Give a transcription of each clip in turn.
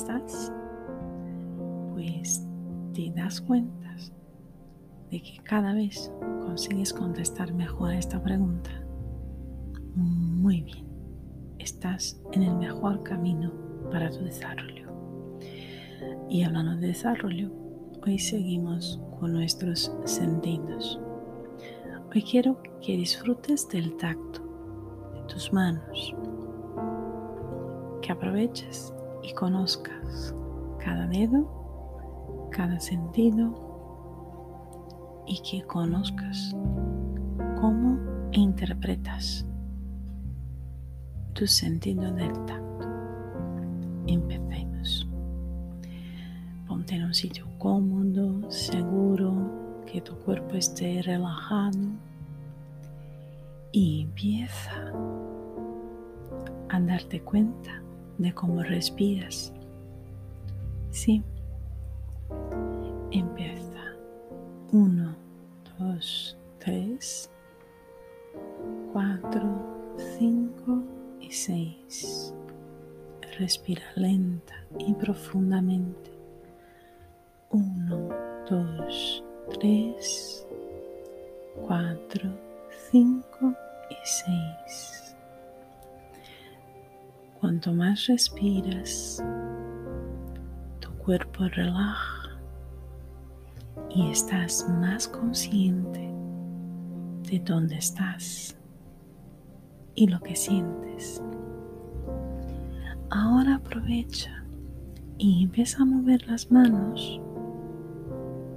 estás, pues te das cuenta de que cada vez consigues contestar mejor a esta pregunta. Muy bien, estás en el mejor camino para tu desarrollo. Y hablando de desarrollo, hoy seguimos con nuestros sentidos. Hoy quiero que disfrutes del tacto de tus manos, que aproveches y conozcas cada dedo, cada sentido y que conozcas cómo interpretas tu sentido del tacto. Empecemos. Ponte en un sitio cómodo, seguro, que tu cuerpo esté relajado y empieza a darte cuenta de cómo respiras. Sí, empieza. Uno, dos, tres, cuatro, cinco y seis. Respira lenta y profundamente. Uno, dos, tres, cuatro, cinco y seis. Cuanto más respiras, tu cuerpo relaja y estás más consciente de dónde estás y lo que sientes. Ahora aprovecha y empieza a mover las manos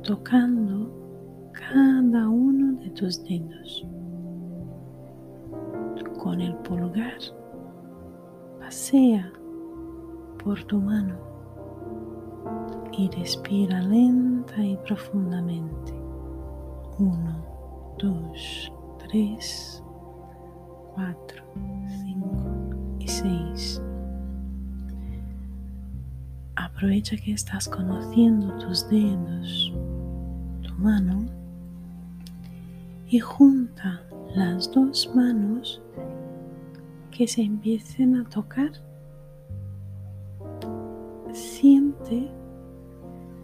tocando cada uno de tus dedos. Con el pulgar pasea por tu mano y respira lenta y profundamente. Uno, dos, tres, cuatro, cinco y seis. Aprovecha que estás conociendo tus dedos, tu mano y junta las dos manos que se empiecen a tocar. Siente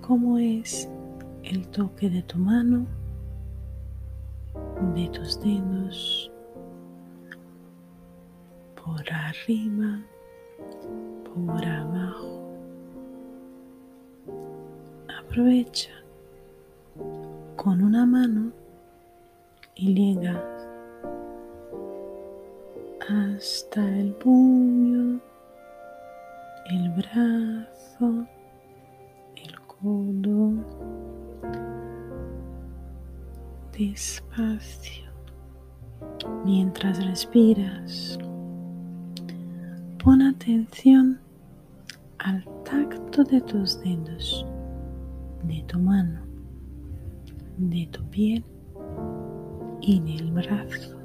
cómo es el toque de tu mano, de tus dedos, por arriba, por abajo. Aprovecha con una mano y llega hasta el puño, el brazo, despacio mientras respiras. Pon atención al tacto de tus dedos, de tu mano, de tu piel y del brazo.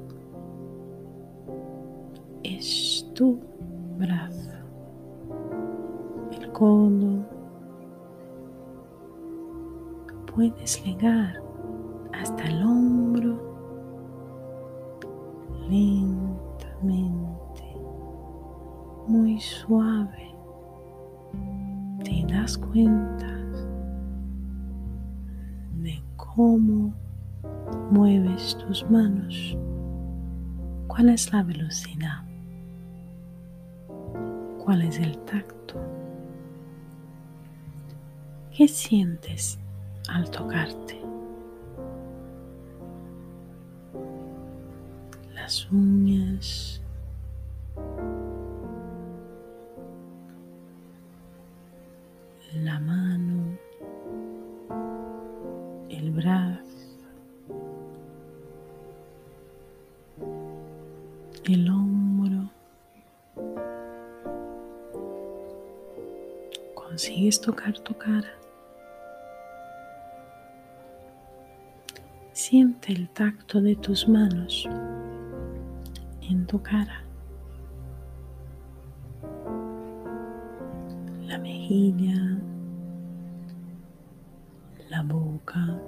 Es tu brazo, el codo, puedes llegar hasta el hombro lentamente, muy suave. Te das cuenta de cómo mueves tus manos, cuál es la velocidad, cuál es el tacto. ¿Qué sientes al tocarte. Las uñas. La mano. El brazo. ¿Consigues tocar tu cara? Siente el tacto de tus manos en tu cara, la mejilla, la boca,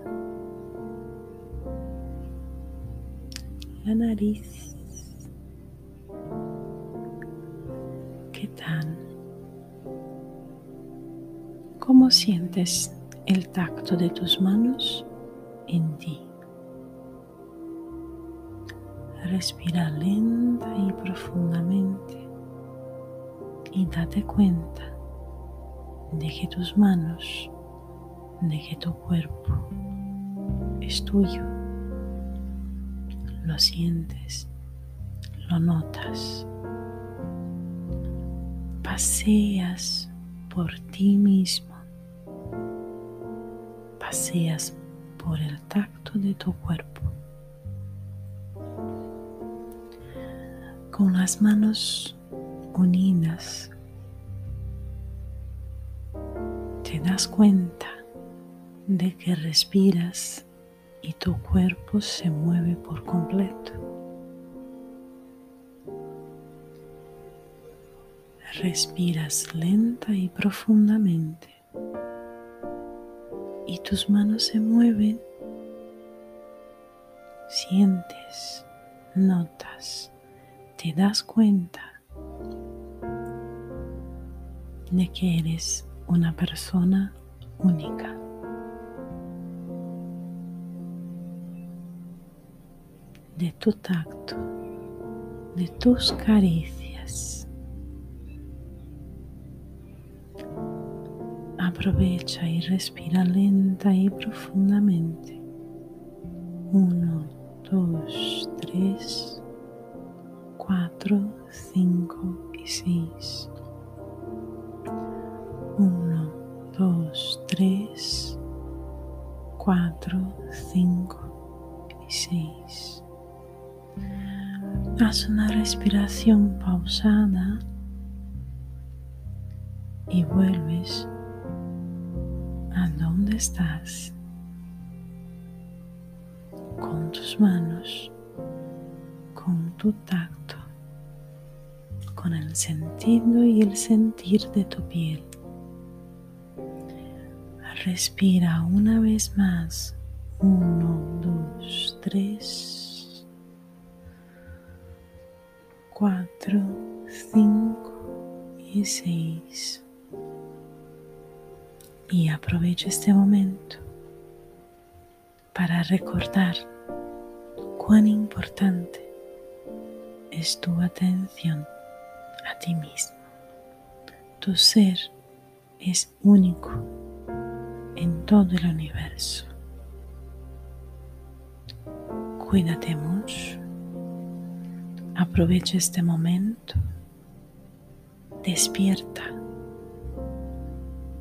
la nariz. ¿Qué tal? Cómo sientes el tacto de tus manos en ti. Respira lenta y profundamente y date cuenta de que tus manos, de que tu cuerpo es tuyo. Lo sientes, lo notas. Paseas por ti mismo. Paseas por el tacto de tu cuerpo. Con las manos unidas, te das cuenta de que respiras y tu cuerpo se mueve por completo. Respiras lenta y profundamente y tus manos se mueven. Sientes, notas, te das cuenta de que eres una persona única. De tu tacto, de tus caricias. Aprovecha y respira lenta y profundamente. Uno, dos, tres, cuatro, cinco y seis. 1, 2, 3, 4, 5 y 6. Haz una respiración pausada y vuelves a donde estás con tus manos, con tu tacto, con el sentido y el sentir de tu piel. Respira una vez más. Uno, dos, tres, cuatro, cinco y seis. Y aprovecha este momento para recordar cuán importante es tu atención a ti mismo. Tu ser es único en todo el universo. Cuídate mucho. Aprovecha este momento. Despierta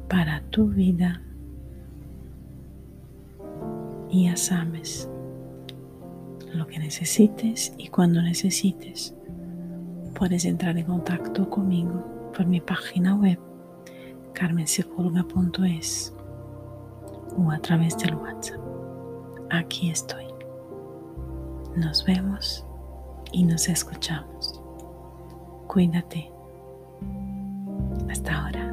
para tu vida y ya sabes lo que necesites y cuando necesites puedes entrar en contacto conmigo por mi página web carmenpsicóloga.es o a través del WhatsApp. Aquí estoy. Nos vemos y nos escuchamos. Cuídate. Hasta ahora.